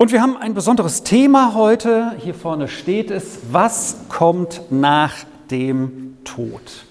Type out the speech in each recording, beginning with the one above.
Und wir haben ein besonderes Thema heute. Hier vorne steht es, was kommt nach dem Tod?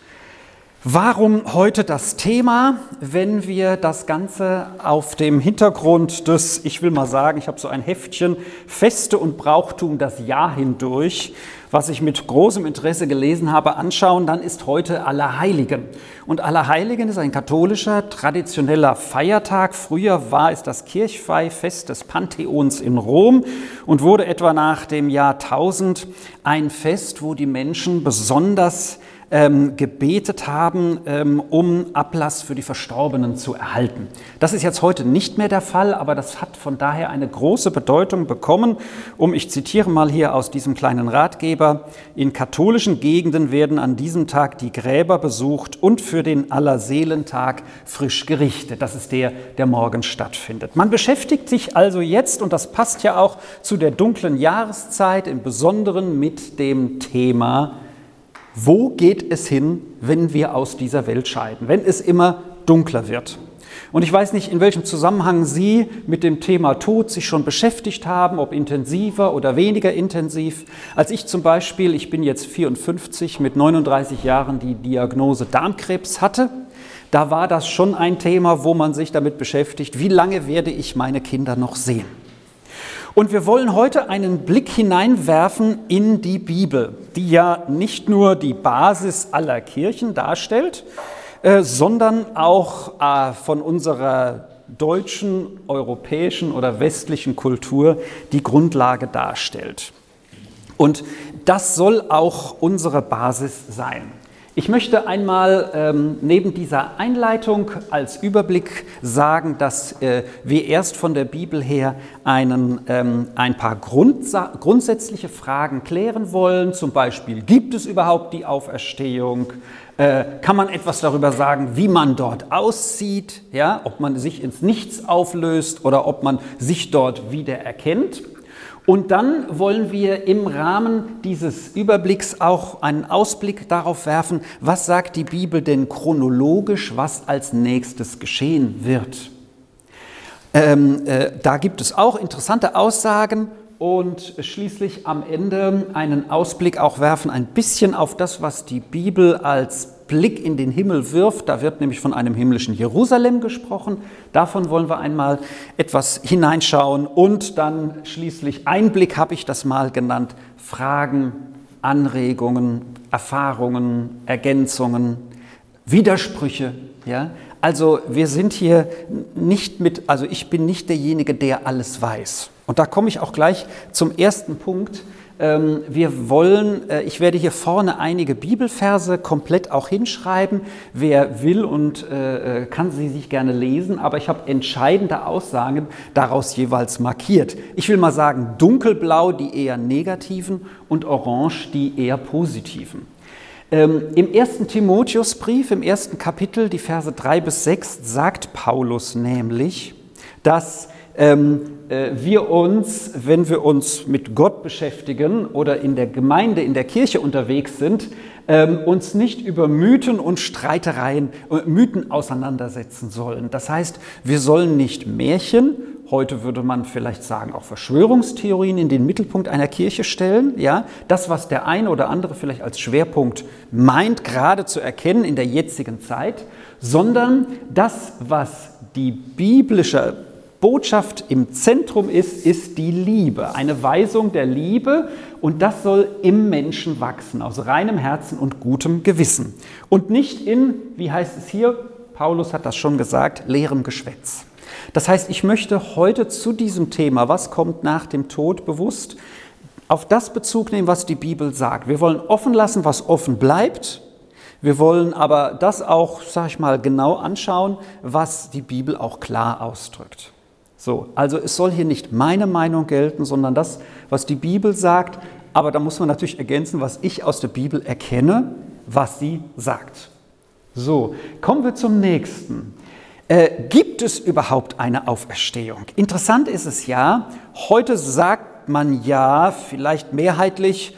Warum heute das Thema, wenn wir das Ganze auf dem Hintergrund des, ich will mal sagen, ich habe so ein Heftchen, Feste und Brauchtum das Jahr hindurch, was ich mit großem Interesse gelesen habe, anschauen, dann ist heute Allerheiligen. Und Allerheiligen ist ein katholischer, traditioneller Feiertag. Früher war es das Kirchweihfest des Pantheons in Rom und wurde etwa nach dem Jahr 1000 ein Fest, wo die Menschen besonders ähm, gebetet haben, ähm, um Ablass für die Verstorbenen zu erhalten. Das ist jetzt heute nicht mehr der Fall, aber das hat von daher eine große Bedeutung bekommen. Um, ich zitiere mal hier aus diesem kleinen Ratgeber, in katholischen Gegenden werden an diesem Tag die Gräber besucht und für den Allerseelentag frisch gerichtet. Das ist der, der morgen stattfindet. Man beschäftigt sich also jetzt, und das passt ja auch zu der dunklen Jahreszeit, im Besonderen mit dem Thema wo geht es hin, wenn wir aus dieser Welt scheiden, wenn es immer dunkler wird? Und ich weiß nicht, in welchem Zusammenhang Sie mit dem Thema Tod sich schon beschäftigt haben, ob intensiver oder weniger intensiv. Als ich zum Beispiel, ich bin jetzt 54, mit 39 Jahren die Diagnose Darmkrebs hatte, da war das schon ein Thema, wo man sich damit beschäftigt, wie lange werde ich meine Kinder noch sehen. Und wir wollen heute einen Blick hineinwerfen in die Bibel, die ja nicht nur die Basis aller Kirchen darstellt, äh, sondern auch äh, von unserer deutschen, europäischen oder westlichen Kultur die Grundlage darstellt. Und das soll auch unsere Basis sein. Ich möchte einmal ähm, neben dieser Einleitung als Überblick sagen, dass äh, wir erst von der Bibel her einen, ähm, ein paar Grundsa grundsätzliche Fragen klären wollen. Zum Beispiel, gibt es überhaupt die Auferstehung? Äh, kann man etwas darüber sagen, wie man dort aussieht? Ja? Ob man sich ins Nichts auflöst oder ob man sich dort wieder erkennt? Und dann wollen wir im Rahmen dieses Überblicks auch einen Ausblick darauf werfen, was sagt die Bibel denn chronologisch, was als nächstes geschehen wird. Ähm, äh, da gibt es auch interessante Aussagen und schließlich am Ende einen Ausblick auch werfen, ein bisschen auf das, was die Bibel als Blick in den Himmel wirft. Da wird nämlich von einem himmlischen Jerusalem gesprochen. Davon wollen wir einmal etwas hineinschauen. Und dann schließlich Einblick habe ich das mal genannt. Fragen, Anregungen, Erfahrungen, Ergänzungen, Widersprüche. Ja? Also wir sind hier nicht mit, also ich bin nicht derjenige, der alles weiß. Und da komme ich auch gleich zum ersten Punkt. Ähm, wir wollen, äh, ich werde hier vorne einige Bibelverse komplett auch hinschreiben. Wer will und äh, äh, kann sie sich gerne lesen, aber ich habe entscheidende Aussagen daraus jeweils markiert. Ich will mal sagen, dunkelblau die eher negativen und orange die eher positiven. Ähm, Im ersten Timotheusbrief, im ersten Kapitel, die Verse 3 bis 6, sagt Paulus nämlich, dass ähm, äh, wir uns, wenn wir uns mit Gott beschäftigen oder in der Gemeinde, in der Kirche unterwegs sind, ähm, uns nicht über Mythen und Streitereien, äh, Mythen auseinandersetzen sollen. Das heißt, wir sollen nicht Märchen, heute würde man vielleicht sagen auch Verschwörungstheorien in den Mittelpunkt einer Kirche stellen. Ja, das, was der eine oder andere vielleicht als Schwerpunkt meint, gerade zu erkennen in der jetzigen Zeit, sondern das, was die biblische Botschaft im Zentrum ist, ist die Liebe, eine Weisung der Liebe und das soll im Menschen wachsen, aus reinem Herzen und gutem Gewissen und nicht in, wie heißt es hier, Paulus hat das schon gesagt, leerem Geschwätz. Das heißt, ich möchte heute zu diesem Thema, was kommt nach dem Tod, bewusst auf das Bezug nehmen, was die Bibel sagt. Wir wollen offen lassen, was offen bleibt. Wir wollen aber das auch, sag ich mal, genau anschauen, was die Bibel auch klar ausdrückt. So, also es soll hier nicht meine Meinung gelten, sondern das, was die Bibel sagt. Aber da muss man natürlich ergänzen, was ich aus der Bibel erkenne, was sie sagt. So, kommen wir zum nächsten. Äh, gibt es überhaupt eine Auferstehung? Interessant ist es ja, heute sagt man ja, vielleicht mehrheitlich,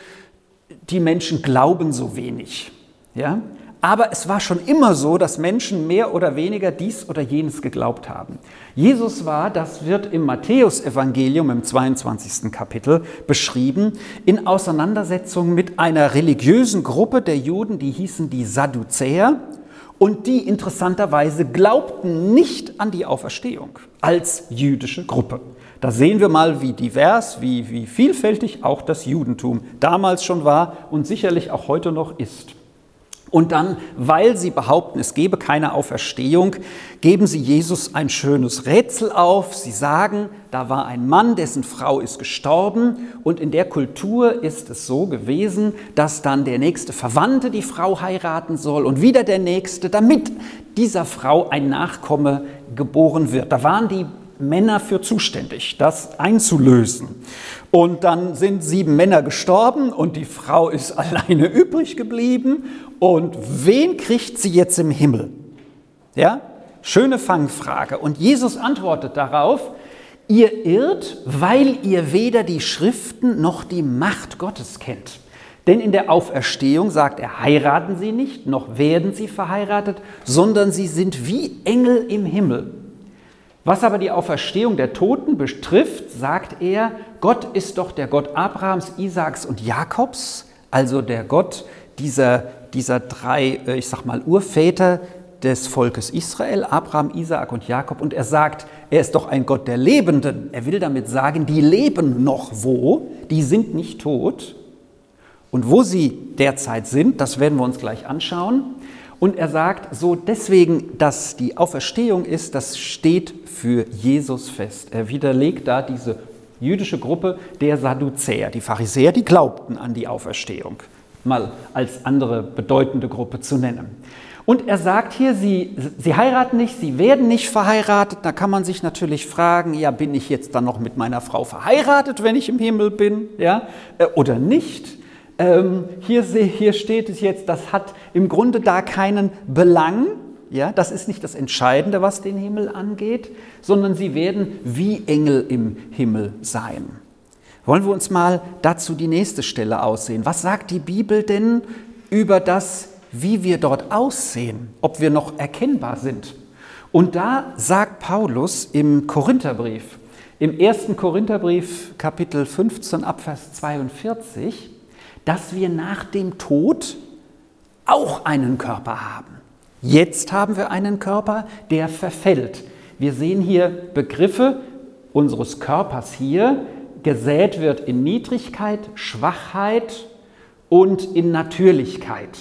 die Menschen glauben so wenig. Ja? Aber es war schon immer so, dass Menschen mehr oder weniger dies oder jenes geglaubt haben. Jesus war, das wird im Matthäusevangelium im 22. Kapitel beschrieben, in Auseinandersetzung mit einer religiösen Gruppe der Juden, die hießen die Sadduzäer und die interessanterweise glaubten nicht an die Auferstehung als jüdische Gruppe. Da sehen wir mal, wie divers, wie, wie vielfältig auch das Judentum damals schon war und sicherlich auch heute noch ist. Und dann, weil sie behaupten, es gebe keine Auferstehung, geben sie Jesus ein schönes Rätsel auf. Sie sagen, da war ein Mann, dessen Frau ist gestorben und in der Kultur ist es so gewesen, dass dann der nächste Verwandte die Frau heiraten soll und wieder der nächste, damit dieser Frau ein Nachkomme geboren wird. Da waren die Männer für zuständig, das einzulösen. Und dann sind sieben Männer gestorben und die Frau ist alleine übrig geblieben. Und wen kriegt sie jetzt im Himmel? Ja, schöne Fangfrage. Und Jesus antwortet darauf, ihr irrt, weil ihr weder die Schriften noch die Macht Gottes kennt. Denn in der Auferstehung sagt er, heiraten sie nicht, noch werden sie verheiratet, sondern sie sind wie Engel im Himmel. Was aber die Auferstehung der Toten betrifft, sagt er, Gott ist doch der Gott Abrahams, Isaaks und Jakobs, also der Gott dieser, dieser drei, äh, ich sag mal, Urväter des Volkes Israel, Abraham, Isaak und Jakob. Und er sagt, er ist doch ein Gott der Lebenden. Er will damit sagen, die leben noch wo, die sind nicht tot. Und wo sie derzeit sind, das werden wir uns gleich anschauen. Und er sagt so deswegen, dass die Auferstehung ist, das steht für Jesus fest. Er widerlegt da diese jüdische Gruppe der Sadduzäer. Die Pharisäer, die glaubten an die Auferstehung, mal als andere bedeutende Gruppe zu nennen. Und er sagt hier, sie, sie heiraten nicht, sie werden nicht verheiratet. Da kann man sich natürlich fragen, ja, bin ich jetzt dann noch mit meiner Frau verheiratet, wenn ich im Himmel bin, ja, äh, oder nicht? Ähm, hier, hier steht es jetzt, das hat im Grunde da keinen Belang. Ja, das ist nicht das Entscheidende, was den Himmel angeht, sondern sie werden wie Engel im Himmel sein. Wollen wir uns mal dazu die nächste Stelle aussehen? Was sagt die Bibel denn über das, wie wir dort aussehen, ob wir noch erkennbar sind? Und da sagt Paulus im Korintherbrief, im ersten Korintherbrief Kapitel 15 Abvers 42, dass wir nach dem Tod auch einen Körper haben. Jetzt haben wir einen Körper, der verfällt. Wir sehen hier Begriffe unseres Körpers hier. Gesät wird in Niedrigkeit, Schwachheit und in Natürlichkeit.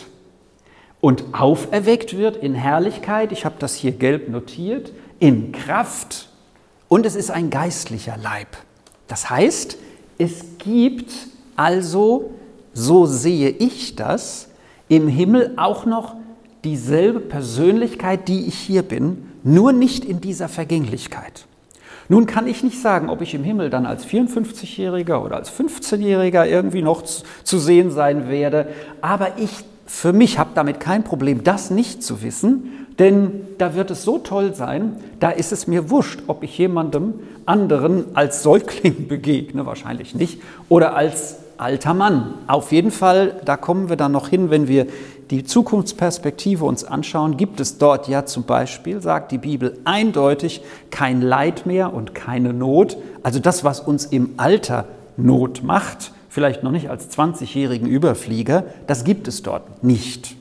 Und auferweckt wird in Herrlichkeit, ich habe das hier gelb notiert, in Kraft und es ist ein geistlicher Leib. Das heißt, es gibt also so sehe ich das, im Himmel auch noch dieselbe Persönlichkeit, die ich hier bin, nur nicht in dieser Vergänglichkeit. Nun kann ich nicht sagen, ob ich im Himmel dann als 54-Jähriger oder als 15-Jähriger irgendwie noch zu sehen sein werde, aber ich für mich habe damit kein Problem, das nicht zu wissen, denn da wird es so toll sein, da ist es mir wurscht, ob ich jemandem anderen als Säugling begegne, wahrscheinlich nicht, oder als alter Mann. Auf jeden Fall, da kommen wir dann noch hin, wenn wir die Zukunftsperspektive uns anschauen, gibt es dort ja zum Beispiel, sagt die Bibel eindeutig, kein Leid mehr und keine Not. Also das, was uns im Alter Not macht, vielleicht noch nicht als 20-jährigen Überflieger, das gibt es dort nicht.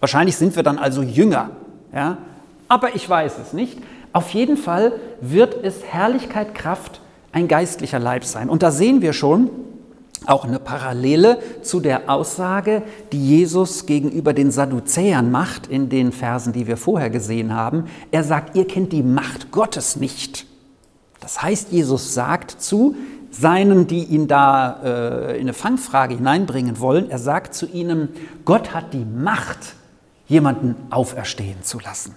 Wahrscheinlich sind wir dann also jünger, ja? aber ich weiß es nicht. Auf jeden Fall wird es Herrlichkeit, Kraft, ein geistlicher Leib sein. Und da sehen wir schon, auch eine Parallele zu der Aussage, die Jesus gegenüber den Sadduzäern macht in den Versen, die wir vorher gesehen haben. Er sagt, ihr kennt die Macht Gottes nicht. Das heißt, Jesus sagt zu seinen, die ihn da äh, in eine Fangfrage hineinbringen wollen, er sagt zu ihnen, Gott hat die Macht, jemanden auferstehen zu lassen.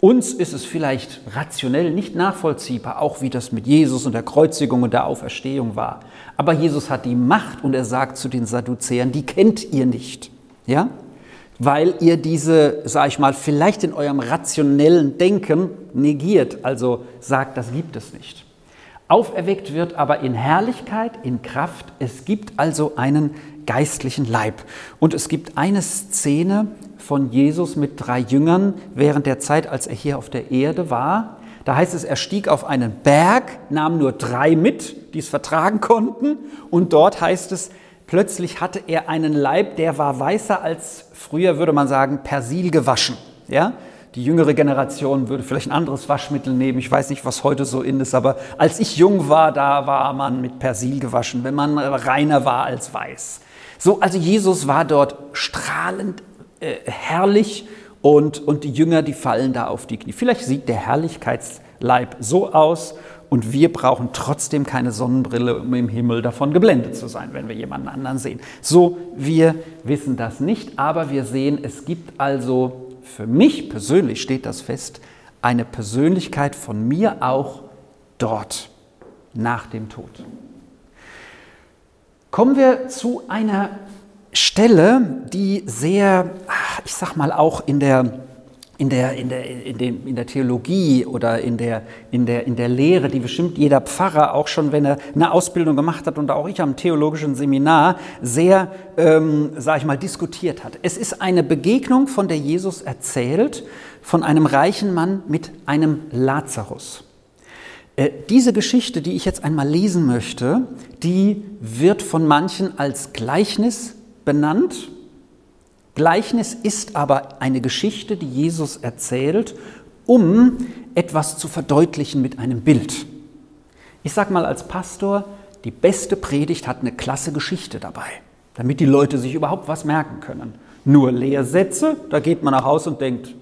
Uns ist es vielleicht rationell nicht nachvollziehbar, auch wie das mit Jesus und der Kreuzigung und der Auferstehung war. Aber Jesus hat die Macht und er sagt zu den Sadduzäern, die kennt ihr nicht. Ja? Weil ihr diese, sag ich mal, vielleicht in eurem rationellen Denken negiert, also sagt, das gibt es nicht. auferweckt wird aber in Herrlichkeit, in Kraft. Es gibt also einen geistlichen Leib. Und es gibt eine Szene von Jesus mit drei Jüngern während der Zeit, als er hier auf der Erde war. Da heißt es, er stieg auf einen Berg, nahm nur drei mit, die es vertragen konnten. Und dort heißt es, plötzlich hatte er einen Leib, der war weißer als früher, würde man sagen, Persil gewaschen. Ja? Die jüngere Generation würde vielleicht ein anderes Waschmittel nehmen. Ich weiß nicht, was heute so in ist, aber als ich jung war, da war man mit Persil gewaschen, wenn man reiner war als weiß. So, also Jesus war dort strahlend äh, herrlich und, und die Jünger, die fallen da auf die Knie. Vielleicht sieht der Herrlichkeitsleib so aus und wir brauchen trotzdem keine Sonnenbrille, um im Himmel davon geblendet zu sein, wenn wir jemanden anderen sehen. So, wir wissen das nicht, aber wir sehen, es gibt also für mich persönlich steht das fest, eine Persönlichkeit von mir auch dort nach dem Tod. Kommen wir zu einer Stelle, die sehr, ich sag mal, auch in der in der, in der, in den, in der Theologie oder in der, in, der, in der Lehre, die bestimmt jeder Pfarrer, auch schon wenn er eine Ausbildung gemacht hat und auch ich am theologischen Seminar, sehr, ähm, sage ich mal, diskutiert hat. Es ist eine Begegnung, von der Jesus erzählt, von einem reichen Mann mit einem Lazarus. Äh, diese Geschichte, die ich jetzt einmal lesen möchte, die wird von manchen als Gleichnis benannt Gleichnis ist aber eine Geschichte, die Jesus erzählt, um etwas zu verdeutlichen mit einem Bild. Ich sage mal als Pastor, die beste Predigt hat eine klasse Geschichte dabei, damit die Leute sich überhaupt was merken können. Nur Lehrsätze, da geht man nach Hause und denkt,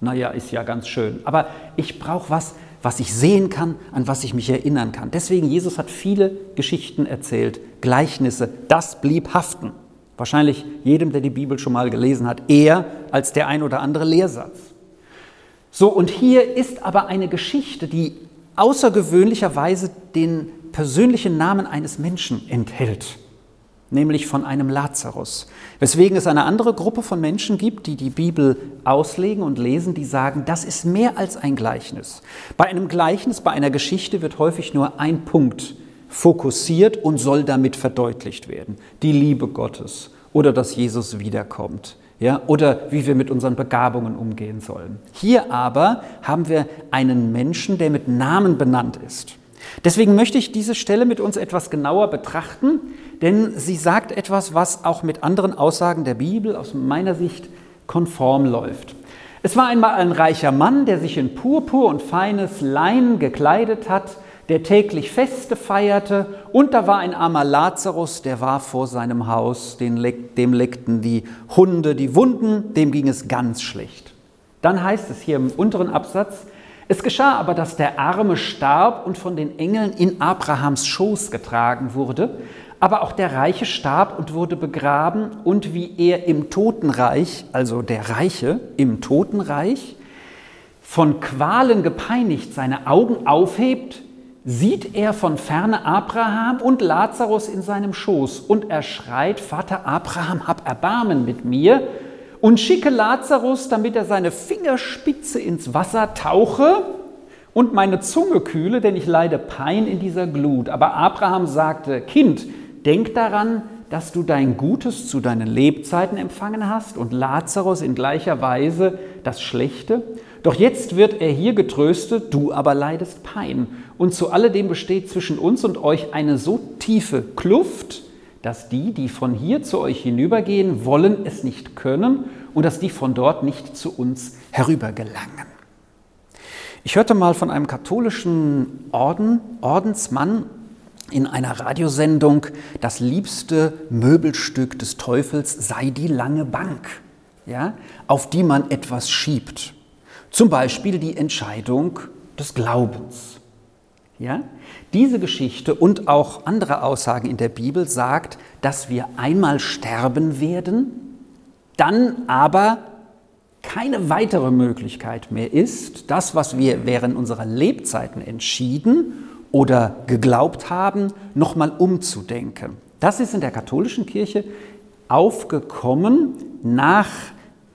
naja, ist ja ganz schön. Aber ich brauche was, was ich sehen kann, an was ich mich erinnern kann. Deswegen, Jesus hat viele Geschichten erzählt, Gleichnisse, das blieb haften. Wahrscheinlich jedem, der die Bibel schon mal gelesen hat, eher als der ein oder andere Lehrsatz. So, und hier ist aber eine Geschichte, die außergewöhnlicherweise den persönlichen Namen eines Menschen enthält, nämlich von einem Lazarus. Weswegen es eine andere Gruppe von Menschen gibt, die die Bibel auslegen und lesen, die sagen, das ist mehr als ein Gleichnis. Bei einem Gleichnis, bei einer Geschichte wird häufig nur ein Punkt fokussiert und soll damit verdeutlicht werden. Die Liebe Gottes oder dass Jesus wiederkommt. Ja, oder wie wir mit unseren Begabungen umgehen sollen. Hier aber haben wir einen Menschen, der mit Namen benannt ist. Deswegen möchte ich diese Stelle mit uns etwas genauer betrachten, denn sie sagt etwas, was auch mit anderen Aussagen der Bibel aus meiner Sicht konform läuft. Es war einmal ein reicher Mann, der sich in Purpur und feines Leinen gekleidet hat der täglich Feste feierte, und da war ein armer Lazarus, der war vor seinem Haus, dem leckten die Hunde die Wunden, dem ging es ganz schlecht. Dann heißt es hier im unteren Absatz, es geschah aber, dass der Arme starb und von den Engeln in Abrahams Schoß getragen wurde, aber auch der Reiche starb und wurde begraben, und wie er im Totenreich, also der Reiche im Totenreich, von Qualen gepeinigt seine Augen aufhebt, sieht er von ferne Abraham und Lazarus in seinem Schoß. Und er schreit, Vater Abraham, hab Erbarmen mit mir und schicke Lazarus, damit er seine Fingerspitze ins Wasser tauche und meine Zunge kühle, denn ich leide Pein in dieser Glut. Aber Abraham sagte, Kind, denk daran, dass du dein Gutes zu deinen Lebzeiten empfangen hast und Lazarus in gleicher Weise das Schlechte. Doch jetzt wird er hier getröstet, du aber leidest Pein. Und zu alledem besteht zwischen uns und euch eine so tiefe Kluft, dass die, die von hier zu euch hinübergehen, wollen es nicht können und dass die von dort nicht zu uns herübergelangen. Ich hörte mal von einem katholischen Orden, Ordensmann in einer Radiosendung, das liebste Möbelstück des Teufels sei die lange Bank, ja, auf die man etwas schiebt. Zum Beispiel die Entscheidung des Glaubens. Ja? Diese Geschichte und auch andere Aussagen in der Bibel sagt, dass wir einmal sterben werden, dann aber keine weitere Möglichkeit mehr ist, das, was wir während unserer Lebzeiten entschieden oder geglaubt haben, nochmal umzudenken. Das ist in der katholischen Kirche aufgekommen nach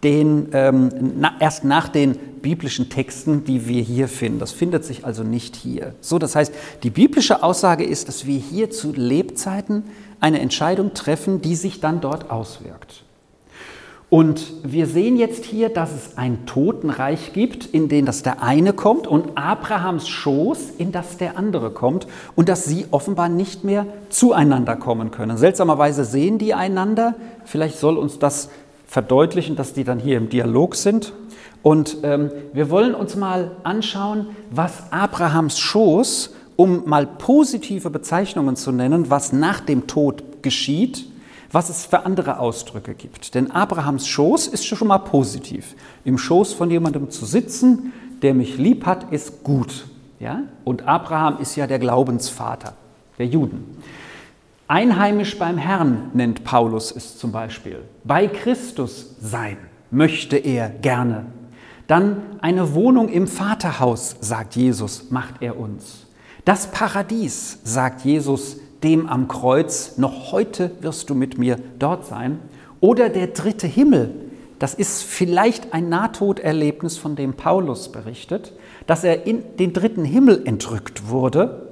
den, ähm, na, erst nach den biblischen Texten, die wir hier finden. Das findet sich also nicht hier. So, das heißt, die biblische Aussage ist, dass wir hier zu Lebzeiten eine Entscheidung treffen, die sich dann dort auswirkt. Und wir sehen jetzt hier, dass es ein Totenreich gibt, in dem das der eine kommt und Abrahams Schoß, in das der andere kommt und dass sie offenbar nicht mehr zueinander kommen können. Seltsamerweise sehen die einander. Vielleicht soll uns das verdeutlichen, dass die dann hier im Dialog sind. Und ähm, wir wollen uns mal anschauen, was Abrahams Schoß, um mal positive Bezeichnungen zu nennen, was nach dem Tod geschieht, was es für andere Ausdrücke gibt. Denn Abrahams Schoß ist schon mal positiv. Im Schoß von jemandem zu sitzen, der mich lieb hat, ist gut. Ja? Und Abraham ist ja der Glaubensvater der Juden. Einheimisch beim Herrn nennt Paulus es zum Beispiel. Bei Christus sein möchte er gerne. Dann eine Wohnung im Vaterhaus, sagt Jesus, macht er uns. Das Paradies, sagt Jesus, dem am Kreuz, noch heute wirst du mit mir dort sein. Oder der dritte Himmel, das ist vielleicht ein Nahtoderlebnis, von dem Paulus berichtet, dass er in den dritten Himmel entrückt wurde.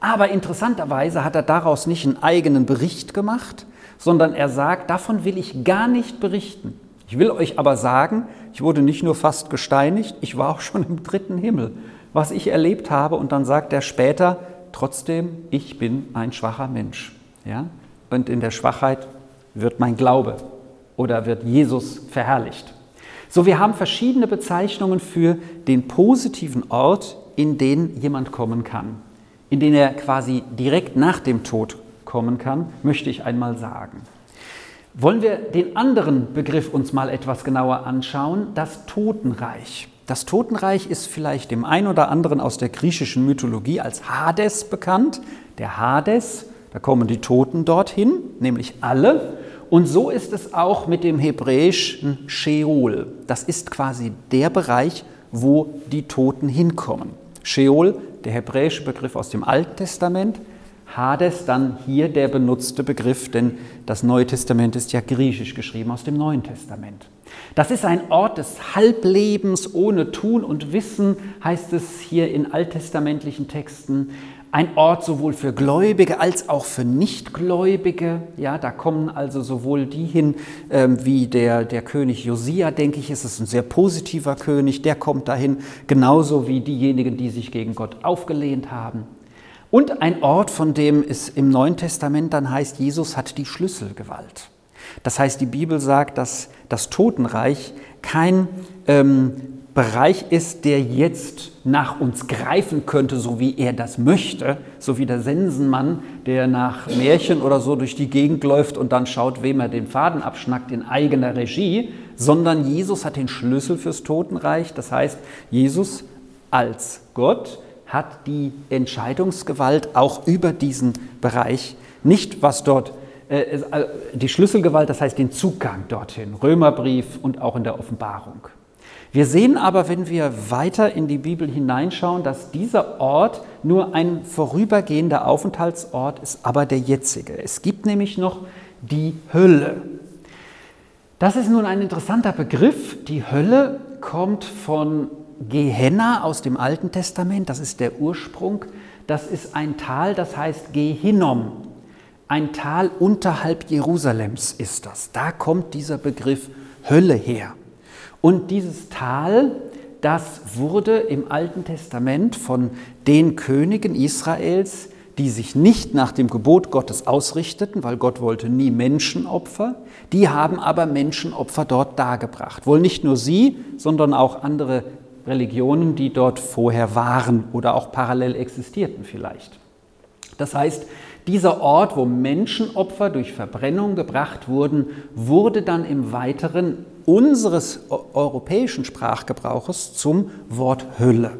Aber interessanterweise hat er daraus nicht einen eigenen Bericht gemacht, sondern er sagt, davon will ich gar nicht berichten. Ich will euch aber sagen, ich wurde nicht nur fast gesteinigt, ich war auch schon im dritten Himmel, was ich erlebt habe. Und dann sagt er später, trotzdem, ich bin ein schwacher Mensch. Ja? Und in der Schwachheit wird mein Glaube oder wird Jesus verherrlicht. So, wir haben verschiedene Bezeichnungen für den positiven Ort, in den jemand kommen kann, in den er quasi direkt nach dem Tod kommen kann, möchte ich einmal sagen. Wollen wir den anderen Begriff uns mal etwas genauer anschauen, das Totenreich. Das Totenreich ist vielleicht dem einen oder anderen aus der griechischen Mythologie als Hades bekannt. Der Hades, da kommen die Toten dorthin, nämlich alle. Und so ist es auch mit dem hebräischen Sheol. Das ist quasi der Bereich, wo die Toten hinkommen. Sheol, der hebräische Begriff aus dem Alten Testament, Hades dann hier der benutzte Begriff, denn das Neue Testament ist ja griechisch geschrieben aus dem Neuen Testament. Das ist ein Ort des Halblebens ohne Tun und Wissen, heißt es hier in alttestamentlichen Texten. Ein Ort sowohl für Gläubige als auch für Nichtgläubige. Ja, da kommen also sowohl die hin, ähm, wie der, der König Josia, denke ich, ist es ein sehr positiver König, der kommt dahin, genauso wie diejenigen, die sich gegen Gott aufgelehnt haben. Und ein Ort, von dem es im Neuen Testament dann heißt, Jesus hat die Schlüsselgewalt. Das heißt, die Bibel sagt, dass das Totenreich kein ähm, Bereich ist, der jetzt nach uns greifen könnte, so wie er das möchte, so wie der Sensenmann, der nach Märchen oder so durch die Gegend läuft und dann schaut, wem er den Faden abschnackt in eigener Regie, sondern Jesus hat den Schlüssel fürs Totenreich. Das heißt, Jesus als Gott hat die Entscheidungsgewalt auch über diesen Bereich, nicht was dort äh, äh, die Schlüsselgewalt, das heißt den Zugang dorthin, Römerbrief und auch in der Offenbarung. Wir sehen aber, wenn wir weiter in die Bibel hineinschauen, dass dieser Ort nur ein vorübergehender Aufenthaltsort ist, aber der jetzige. Es gibt nämlich noch die Hölle. Das ist nun ein interessanter Begriff. Die Hölle kommt von Gehenna aus dem Alten Testament, das ist der Ursprung. Das ist ein Tal, das heißt Gehinnom. Ein Tal unterhalb Jerusalems ist das. Da kommt dieser Begriff Hölle her. Und dieses Tal, das wurde im Alten Testament von den Königen Israels, die sich nicht nach dem Gebot Gottes ausrichteten, weil Gott wollte nie Menschenopfer, die haben aber Menschenopfer dort dargebracht. Wohl nicht nur sie, sondern auch andere Religionen, die dort vorher waren oder auch parallel existierten vielleicht. Das heißt, dieser Ort, wo Menschenopfer durch Verbrennung gebracht wurden, wurde dann im Weiteren unseres europäischen Sprachgebrauches zum Wort Hölle.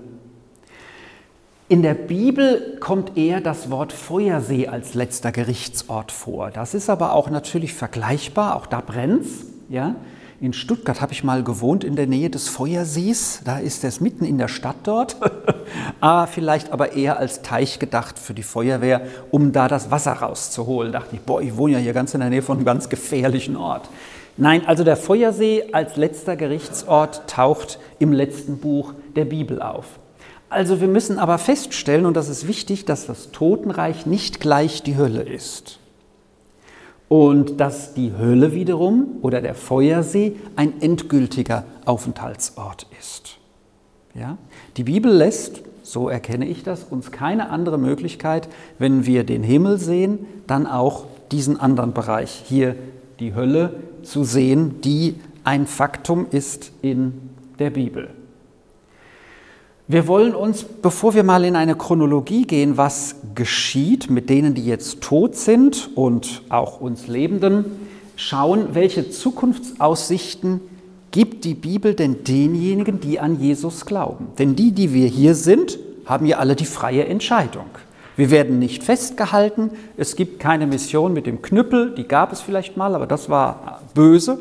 In der Bibel kommt eher das Wort Feuersee als letzter Gerichtsort vor. Das ist aber auch natürlich vergleichbar, auch da brennt. Ja? In Stuttgart habe ich mal gewohnt, in der Nähe des Feuersees. Da ist es mitten in der Stadt dort. ah, vielleicht aber eher als Teich gedacht für die Feuerwehr, um da das Wasser rauszuholen. Da dachte ich, boah, ich wohne ja hier ganz in der Nähe von einem ganz gefährlichen Ort. Nein, also der Feuersee als letzter Gerichtsort taucht im letzten Buch der Bibel auf. Also wir müssen aber feststellen, und das ist wichtig, dass das Totenreich nicht gleich die Hölle ist. Und dass die Hölle wiederum oder der Feuersee ein endgültiger Aufenthaltsort ist. Ja? Die Bibel lässt, so erkenne ich das, uns keine andere Möglichkeit, wenn wir den Himmel sehen, dann auch diesen anderen Bereich, hier die Hölle, zu sehen, die ein Faktum ist in der Bibel. Wir wollen uns, bevor wir mal in eine Chronologie gehen, was geschieht mit denen, die jetzt tot sind und auch uns Lebenden, schauen, welche Zukunftsaussichten gibt die Bibel denn denjenigen, die an Jesus glauben. Denn die, die wir hier sind, haben ja alle die freie Entscheidung. Wir werden nicht festgehalten, es gibt keine Mission mit dem Knüppel, die gab es vielleicht mal, aber das war böse,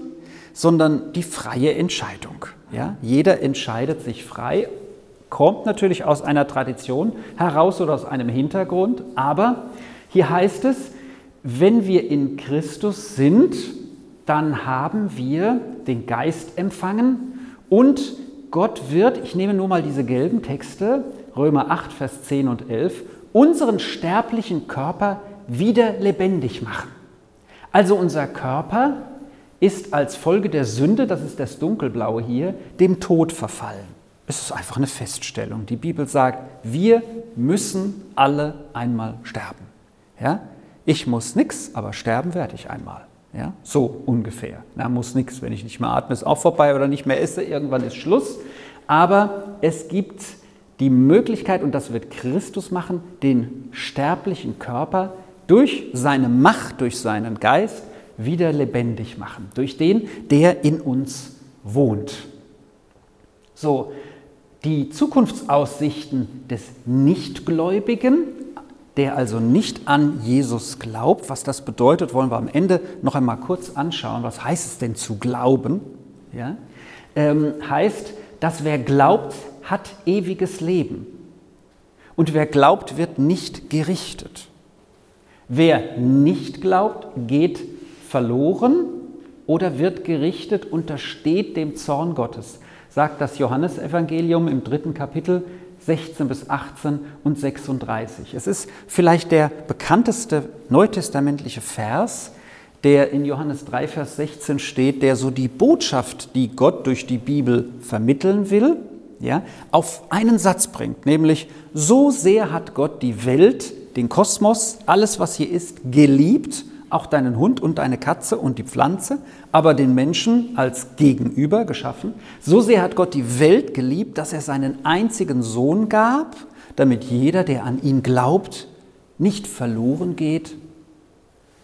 sondern die freie Entscheidung. Ja? Jeder entscheidet sich frei, kommt natürlich aus einer Tradition heraus oder aus einem Hintergrund, aber hier heißt es, wenn wir in Christus sind, dann haben wir den Geist empfangen und Gott wird, ich nehme nur mal diese gelben Texte, Römer 8, Vers 10 und 11, unseren sterblichen Körper wieder lebendig machen. Also unser Körper ist als Folge der Sünde, das ist das dunkelblaue hier, dem Tod verfallen. Es ist einfach eine Feststellung. Die Bibel sagt, wir müssen alle einmal sterben. Ja? Ich muss nichts, aber sterben werde ich einmal. Ja? So ungefähr. Na, muss nichts, wenn ich nicht mehr atme, ist auch vorbei oder nicht mehr esse, irgendwann ist Schluss. Aber es gibt die Möglichkeit, und das wird Christus machen, den sterblichen Körper durch seine Macht, durch seinen Geist wieder lebendig machen, durch den, der in uns wohnt. So, die Zukunftsaussichten des Nichtgläubigen, der also nicht an Jesus glaubt, was das bedeutet, wollen wir am Ende noch einmal kurz anschauen. Was heißt es denn zu glauben? Ja? Ähm, heißt, dass wer glaubt, hat ewiges Leben. Und wer glaubt, wird nicht gerichtet. Wer nicht glaubt, geht verloren oder wird gerichtet, untersteht dem Zorn Gottes, sagt das Johannesevangelium im dritten Kapitel 16 bis 18 und 36. Es ist vielleicht der bekannteste neutestamentliche Vers, der in Johannes 3, Vers 16 steht, der so die Botschaft, die Gott durch die Bibel vermitteln will, ja, auf einen Satz bringt, nämlich so sehr hat Gott die Welt, den Kosmos, alles, was hier ist, geliebt, auch deinen Hund und deine Katze und die Pflanze, aber den Menschen als Gegenüber geschaffen. So sehr hat Gott die Welt geliebt, dass er seinen einzigen Sohn gab, damit jeder, der an ihn glaubt, nicht verloren geht,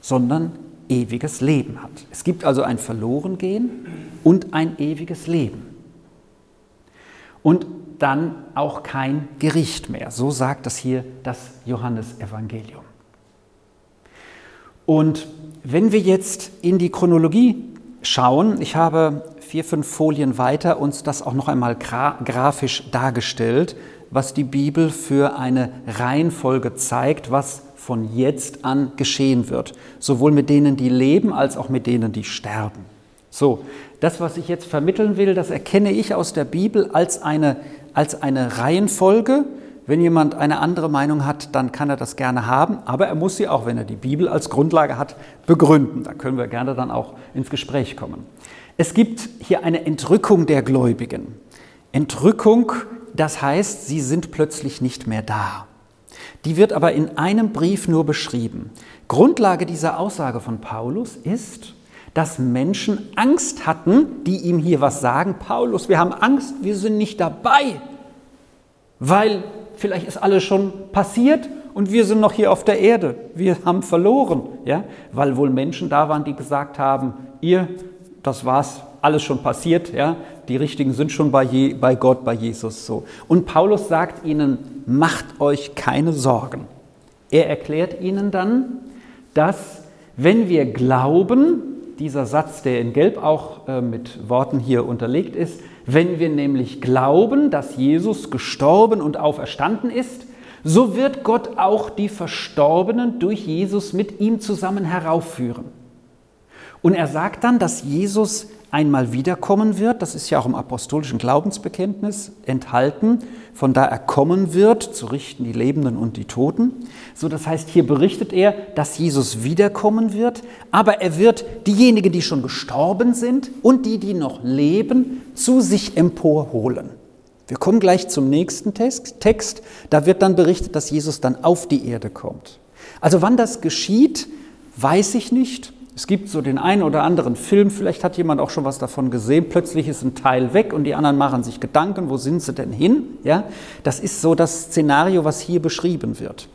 sondern ewiges Leben hat. Es gibt also ein Verlorengehen und ein ewiges Leben und dann auch kein Gericht mehr. So sagt das hier das Johannesevangelium. Und wenn wir jetzt in die Chronologie schauen, ich habe vier, fünf Folien weiter uns das auch noch einmal grafisch dargestellt, was die Bibel für eine Reihenfolge zeigt, was von jetzt an geschehen wird, sowohl mit denen, die leben, als auch mit denen, die sterben. So, das, was ich jetzt vermitteln will, das erkenne ich aus der Bibel als eine, als eine Reihenfolge. Wenn jemand eine andere Meinung hat, dann kann er das gerne haben, aber er muss sie auch, wenn er die Bibel als Grundlage hat, begründen. Da können wir gerne dann auch ins Gespräch kommen. Es gibt hier eine Entrückung der Gläubigen. Entrückung, das heißt, sie sind plötzlich nicht mehr da. Die wird aber in einem Brief nur beschrieben. Grundlage dieser Aussage von Paulus ist, dass Menschen Angst hatten, die ihm hier was sagen. Paulus, wir haben Angst, wir sind nicht dabei, weil vielleicht ist alles schon passiert und wir sind noch hier auf der Erde. Wir haben verloren, ja, weil wohl Menschen da waren, die gesagt haben, ihr, das war's, alles schon passiert, ja, die Richtigen sind schon bei, Je, bei Gott, bei Jesus so. Und Paulus sagt ihnen, macht euch keine Sorgen. Er erklärt ihnen dann, dass wenn wir glauben, dieser Satz, der in Gelb auch äh, mit Worten hier unterlegt ist, wenn wir nämlich glauben, dass Jesus gestorben und auferstanden ist, so wird Gott auch die Verstorbenen durch Jesus mit ihm zusammen heraufführen. Und er sagt dann, dass Jesus einmal wiederkommen wird. Das ist ja auch im apostolischen Glaubensbekenntnis enthalten. Von da er kommen wird, zu richten die Lebenden und die Toten. So, das heißt, hier berichtet er, dass Jesus wiederkommen wird, aber er wird diejenigen, die schon gestorben sind und die, die noch leben, zu sich emporholen. Wir kommen gleich zum nächsten Text. Da wird dann berichtet, dass Jesus dann auf die Erde kommt. Also wann das geschieht, weiß ich nicht. Es gibt so den einen oder anderen Film, vielleicht hat jemand auch schon was davon gesehen, plötzlich ist ein Teil weg und die anderen machen sich Gedanken, wo sind sie denn hin? Ja, das ist so das Szenario, was hier beschrieben wird.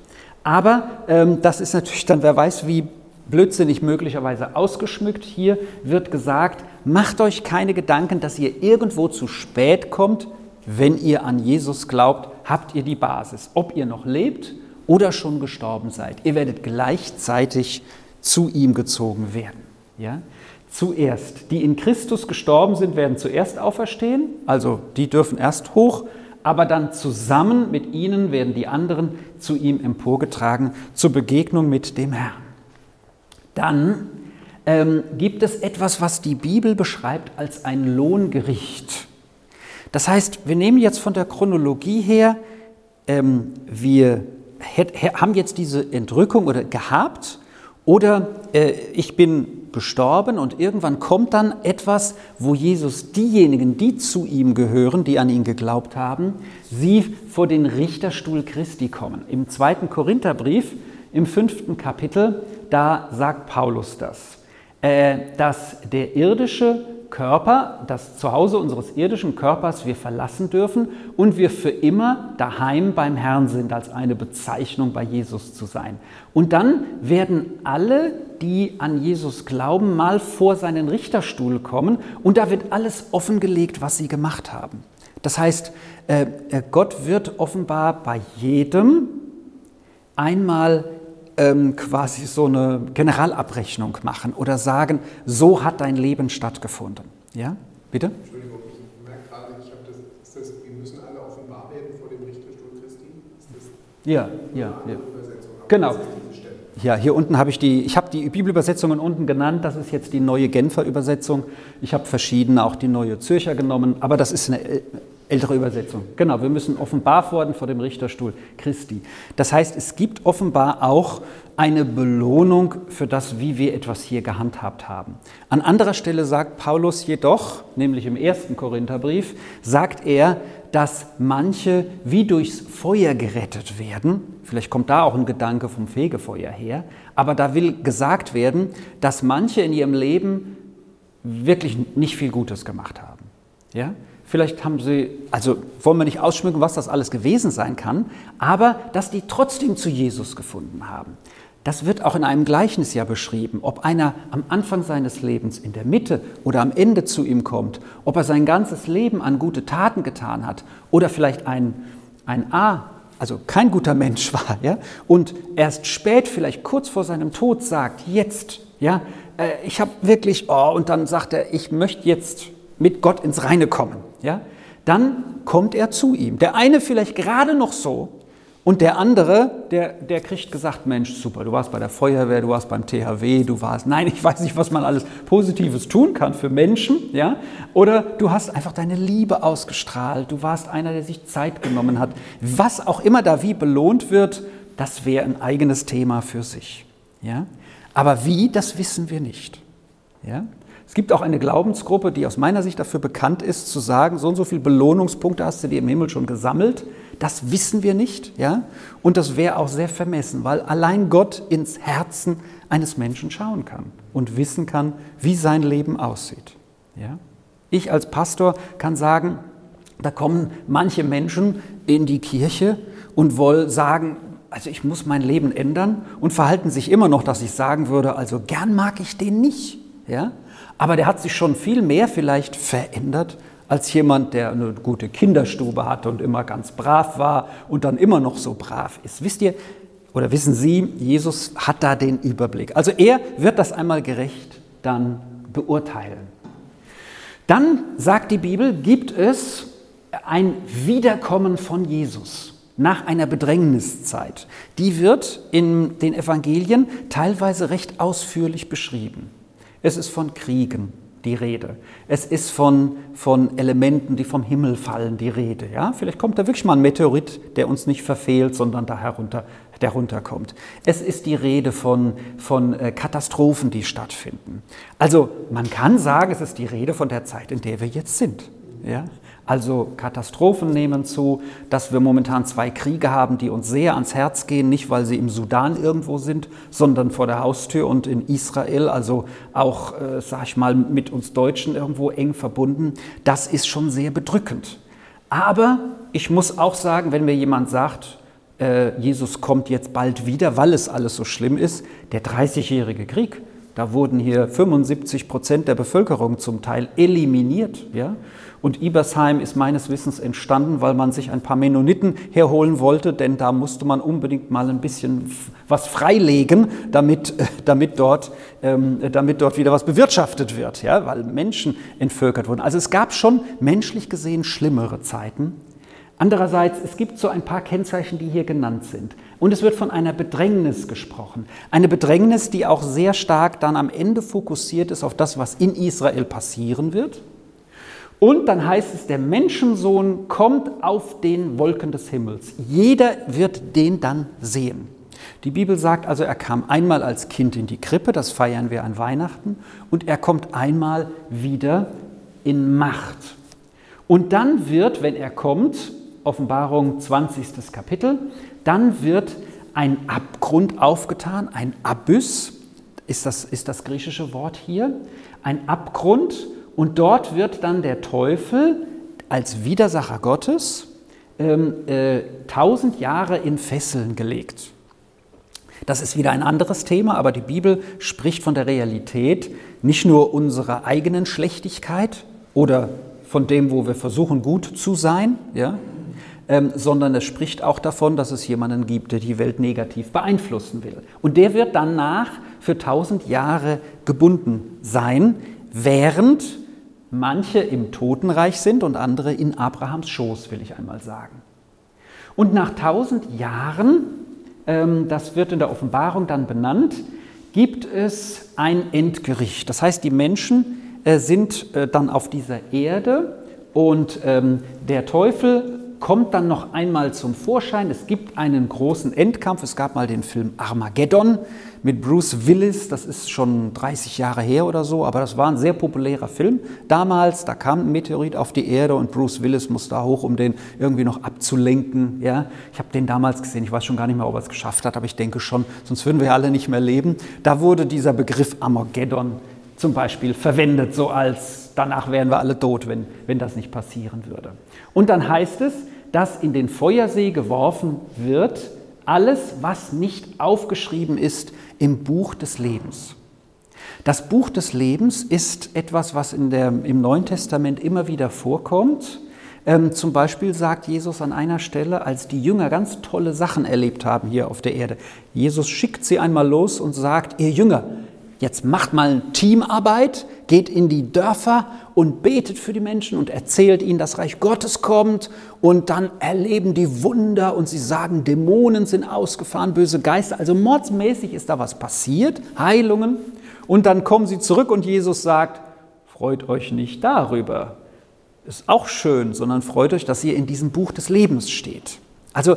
Aber ähm, das ist natürlich dann, wer weiß, wie blödsinnig möglicherweise ausgeschmückt. Hier wird gesagt, macht euch keine Gedanken, dass ihr irgendwo zu spät kommt. Wenn ihr an Jesus glaubt, habt ihr die Basis. Ob ihr noch lebt oder schon gestorben seid. Ihr werdet gleichzeitig zu ihm gezogen werden. Ja? Zuerst, die in Christus gestorben sind, werden zuerst auferstehen, also die dürfen erst hoch, aber dann zusammen mit ihnen werden die anderen zu ihm emporgetragen zur Begegnung mit dem Herrn. Dann ähm, gibt es etwas, was die Bibel beschreibt als ein Lohngericht. Das heißt, wir nehmen jetzt von der Chronologie her, ähm, wir haben jetzt diese Entrückung oder gehabt oder äh, ich bin gestorben und irgendwann kommt dann etwas, wo Jesus diejenigen, die zu ihm gehören, die an ihn geglaubt haben, sie vor den Richterstuhl Christi kommen. Im zweiten Korintherbrief, im fünften Kapitel, da sagt Paulus das, äh, dass der irdische Körper, das Zuhause unseres irdischen Körpers wir verlassen dürfen und wir für immer daheim beim Herrn sind, als eine Bezeichnung bei Jesus zu sein. Und dann werden alle, die an Jesus glauben, mal vor seinen Richterstuhl kommen und da wird alles offengelegt, was sie gemacht haben. Das heißt, äh, äh, Gott wird offenbar bei jedem einmal ähm, quasi so eine Generalabrechnung machen oder sagen, so hat dein Leben stattgefunden. Ja, bitte? Entschuldigung, ich merke gerade, ich habe das, das, wir müssen alle offenbar werden vor dem Richterstuhl Christi. ja, ja, ja. Genau. Ja, hier unten habe ich die, ich habe die Bibelübersetzungen unten genannt, das ist jetzt die neue Genfer Übersetzung. Ich habe verschiedene, auch die neue Zürcher genommen, aber das ist eine äh, ältere Übersetzung. Genau, wir müssen offenbar worden vor dem Richterstuhl Christi. Das heißt, es gibt offenbar auch eine Belohnung für das, wie wir etwas hier gehandhabt haben. An anderer Stelle sagt Paulus jedoch, nämlich im ersten Korintherbrief, sagt er, dass manche wie durchs Feuer gerettet werden. Vielleicht kommt da auch ein Gedanke vom Fegefeuer her. Aber da will gesagt werden, dass manche in ihrem Leben wirklich nicht viel Gutes gemacht haben. Ja? Vielleicht haben sie, also wollen wir nicht ausschmücken, was das alles gewesen sein kann, aber dass die trotzdem zu Jesus gefunden haben. Das wird auch in einem Gleichnis ja beschrieben, ob einer am Anfang seines Lebens, in der Mitte oder am Ende zu ihm kommt, ob er sein ganzes Leben an gute Taten getan hat oder vielleicht ein, ein A, also kein guter Mensch war, ja, und erst spät, vielleicht kurz vor seinem Tod sagt, jetzt, ja, äh, ich habe wirklich, oh, und dann sagt er, ich möchte jetzt mit Gott ins Reine kommen, ja, dann kommt er zu ihm. Der eine vielleicht gerade noch so und der andere, der, der kriegt gesagt, Mensch, super, du warst bei der Feuerwehr, du warst beim THW, du warst, nein, ich weiß nicht, was man alles Positives tun kann für Menschen, ja, oder du hast einfach deine Liebe ausgestrahlt, du warst einer, der sich Zeit genommen hat. Was auch immer da wie belohnt wird, das wäre ein eigenes Thema für sich, ja. Aber wie, das wissen wir nicht, ja. Es gibt auch eine Glaubensgruppe, die aus meiner Sicht dafür bekannt ist, zu sagen, so und so viele Belohnungspunkte hast du dir im Himmel schon gesammelt. Das wissen wir nicht, ja? Und das wäre auch sehr vermessen, weil allein Gott ins Herzen eines Menschen schauen kann und wissen kann, wie sein Leben aussieht. Ja? Ich als Pastor kann sagen, da kommen manche Menschen in die Kirche und wollen sagen, also ich muss mein Leben ändern und verhalten sich immer noch, dass ich sagen würde, also gern mag ich den nicht. Ja? Aber der hat sich schon viel mehr vielleicht verändert als jemand, der eine gute Kinderstube hatte und immer ganz brav war und dann immer noch so brav ist. Wisst ihr oder wissen Sie, Jesus hat da den Überblick. Also er wird das einmal gerecht dann beurteilen. Dann sagt die Bibel, gibt es ein Wiederkommen von Jesus nach einer Bedrängniszeit. Die wird in den Evangelien teilweise recht ausführlich beschrieben. Es ist von Kriegen die Rede. Es ist von, von Elementen, die vom Himmel fallen, die Rede. Ja? Vielleicht kommt da wirklich mal ein Meteorit, der uns nicht verfehlt, sondern da herunter, der runterkommt. Es ist die Rede von, von äh, Katastrophen, die stattfinden. Also man kann sagen, es ist die Rede von der Zeit, in der wir jetzt sind. Ja? Also Katastrophen nehmen zu, dass wir momentan zwei Kriege haben, die uns sehr ans Herz gehen, nicht weil sie im Sudan irgendwo sind, sondern vor der Haustür und in Israel, also auch, äh, sag ich mal, mit uns Deutschen irgendwo eng verbunden. Das ist schon sehr bedrückend. Aber ich muss auch sagen, wenn mir jemand sagt, äh, Jesus kommt jetzt bald wieder, weil es alles so schlimm ist, der 30-jährige Krieg, da wurden hier 75 Prozent der Bevölkerung zum Teil eliminiert. Ja? Und Ibersheim ist meines Wissens entstanden, weil man sich ein paar Mennoniten herholen wollte, denn da musste man unbedingt mal ein bisschen was freilegen, damit, äh, damit, dort, ähm, damit dort wieder was bewirtschaftet wird, ja, weil Menschen entvölkert wurden. Also es gab schon menschlich gesehen schlimmere Zeiten. Andererseits, es gibt so ein paar Kennzeichen, die hier genannt sind. Und es wird von einer Bedrängnis gesprochen. Eine Bedrängnis, die auch sehr stark dann am Ende fokussiert ist auf das, was in Israel passieren wird. Und dann heißt es, der Menschensohn kommt auf den Wolken des Himmels. Jeder wird den dann sehen. Die Bibel sagt also, er kam einmal als Kind in die Krippe, das feiern wir an Weihnachten, und er kommt einmal wieder in Macht. Und dann wird, wenn er kommt, Offenbarung 20. Kapitel, dann wird ein Abgrund aufgetan, ein Abyss, ist das, ist das griechische Wort hier, ein Abgrund, und dort wird dann der Teufel als Widersacher Gottes ähm, äh, tausend Jahre in Fesseln gelegt. Das ist wieder ein anderes Thema, aber die Bibel spricht von der Realität nicht nur unserer eigenen Schlechtigkeit oder von dem, wo wir versuchen, gut zu sein, ja, ähm, sondern es spricht auch davon, dass es jemanden gibt, der die Welt negativ beeinflussen will. Und der wird danach für tausend Jahre gebunden sein, während manche im Totenreich sind und andere in Abrahams Schoß, will ich einmal sagen. Und nach tausend Jahren, ähm, das wird in der Offenbarung dann benannt, gibt es ein Endgericht. Das heißt, die Menschen äh, sind äh, dann auf dieser Erde und ähm, der Teufel kommt dann noch einmal zum Vorschein. Es gibt einen großen Endkampf. Es gab mal den Film Armageddon mit Bruce Willis. Das ist schon 30 Jahre her oder so, aber das war ein sehr populärer Film. Damals, da kam ein Meteorit auf die Erde und Bruce Willis musste da hoch, um den irgendwie noch abzulenken. Ja, ich habe den damals gesehen. Ich weiß schon gar nicht mehr, ob er es geschafft hat, aber ich denke schon, sonst würden wir alle nicht mehr leben. Da wurde dieser Begriff Armageddon zum Beispiel verwendet, so als danach wären wir alle tot, wenn, wenn das nicht passieren würde. Und dann heißt es, dass in den Feuersee geworfen wird alles, was nicht aufgeschrieben ist im Buch des Lebens. Das Buch des Lebens ist etwas, was in der, im Neuen Testament immer wieder vorkommt. Ähm, zum Beispiel sagt Jesus an einer Stelle, als die Jünger ganz tolle Sachen erlebt haben hier auf der Erde. Jesus schickt sie einmal los und sagt, ihr Jünger, Jetzt macht mal Teamarbeit, geht in die Dörfer und betet für die Menschen und erzählt ihnen, das Reich Gottes kommt und dann erleben die Wunder und sie sagen, Dämonen sind ausgefahren, böse Geister. Also mordsmäßig ist da was passiert, Heilungen. Und dann kommen sie zurück und Jesus sagt, freut euch nicht darüber. Ist auch schön, sondern freut euch, dass ihr in diesem Buch des Lebens steht. Also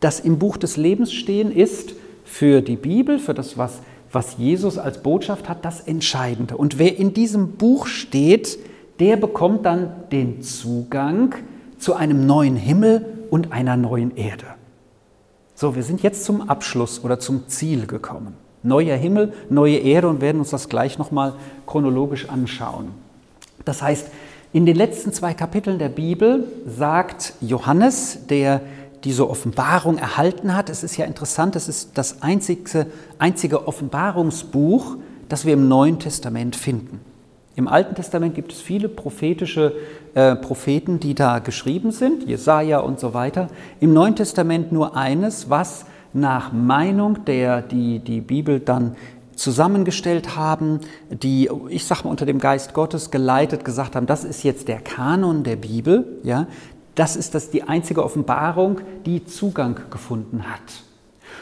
das im Buch des Lebens stehen ist für die Bibel, für das, was was Jesus als Botschaft hat, das Entscheidende. Und wer in diesem Buch steht, der bekommt dann den Zugang zu einem neuen Himmel und einer neuen Erde. So, wir sind jetzt zum Abschluss oder zum Ziel gekommen. Neuer Himmel, neue Erde und werden uns das gleich nochmal chronologisch anschauen. Das heißt, in den letzten zwei Kapiteln der Bibel sagt Johannes, der diese Offenbarung erhalten hat. Es ist ja interessant, es ist das einzige, einzige Offenbarungsbuch, das wir im Neuen Testament finden. Im Alten Testament gibt es viele prophetische äh, Propheten, die da geschrieben sind, Jesaja und so weiter. Im Neuen Testament nur eines, was nach Meinung der, die die Bibel dann zusammengestellt haben, die, ich sage mal, unter dem Geist Gottes geleitet gesagt haben, das ist jetzt der Kanon der Bibel, ja, das ist das die einzige Offenbarung, die Zugang gefunden hat.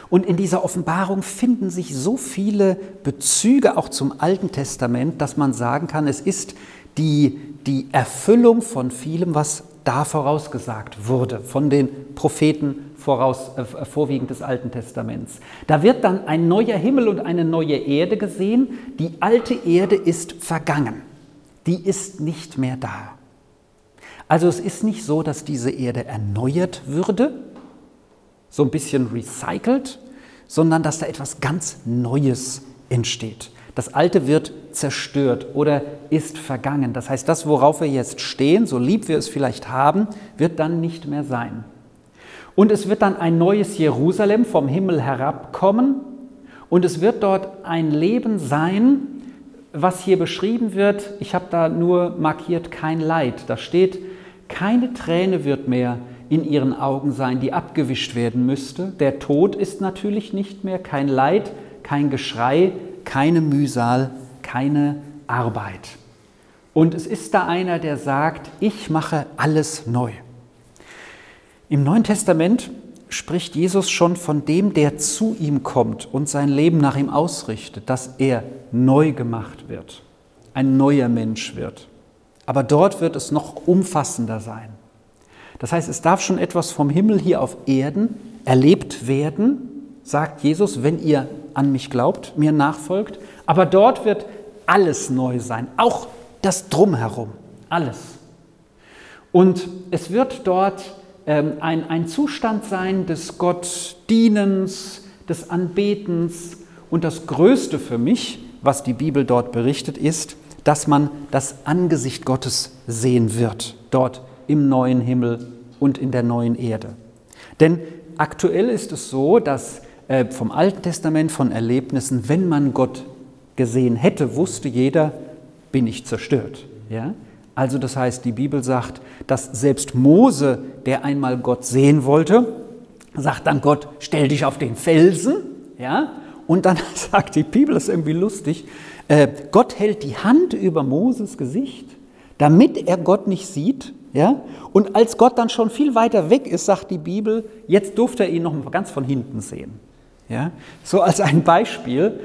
Und in dieser Offenbarung finden sich so viele Bezüge auch zum Alten Testament, dass man sagen kann, es ist die, die Erfüllung von vielem, was da vorausgesagt wurde, von den Propheten voraus, äh, vorwiegend des Alten Testaments. Da wird dann ein neuer Himmel und eine neue Erde gesehen. Die alte Erde ist vergangen. Die ist nicht mehr da. Also es ist nicht so, dass diese Erde erneuert würde, so ein bisschen recycelt, sondern dass da etwas ganz Neues entsteht. Das Alte wird zerstört oder ist vergangen. Das heißt, das, worauf wir jetzt stehen, so lieb wir es vielleicht haben, wird dann nicht mehr sein. Und es wird dann ein neues Jerusalem vom Himmel herabkommen und es wird dort ein Leben sein, was hier beschrieben wird. Ich habe da nur markiert kein Leid. Da steht, keine Träne wird mehr in ihren Augen sein, die abgewischt werden müsste. Der Tod ist natürlich nicht mehr, kein Leid, kein Geschrei, keine Mühsal, keine Arbeit. Und es ist da einer, der sagt, ich mache alles neu. Im Neuen Testament spricht Jesus schon von dem, der zu ihm kommt und sein Leben nach ihm ausrichtet, dass er neu gemacht wird, ein neuer Mensch wird. Aber dort wird es noch umfassender sein. Das heißt, es darf schon etwas vom Himmel hier auf Erden erlebt werden, sagt Jesus, wenn ihr an mich glaubt, mir nachfolgt. Aber dort wird alles neu sein, auch das Drumherum, alles. Und es wird dort ähm, ein, ein Zustand sein des Gottdienens, des Anbetens. Und das Größte für mich, was die Bibel dort berichtet, ist, dass man das Angesicht Gottes sehen wird, dort im neuen Himmel und in der neuen Erde. Denn aktuell ist es so, dass äh, vom Alten Testament, von Erlebnissen, wenn man Gott gesehen hätte, wusste jeder, bin ich zerstört. Ja? Also das heißt, die Bibel sagt, dass selbst Mose, der einmal Gott sehen wollte, sagt dann Gott, stell dich auf den Felsen. Ja? Und dann sagt die Bibel, das ist irgendwie lustig, äh, Gott hält die Hand über Moses Gesicht, damit er Gott nicht sieht ja? Und als Gott dann schon viel weiter weg ist, sagt die Bibel, jetzt durfte er ihn noch ganz von hinten sehen. Ja? So als ein Beispiel,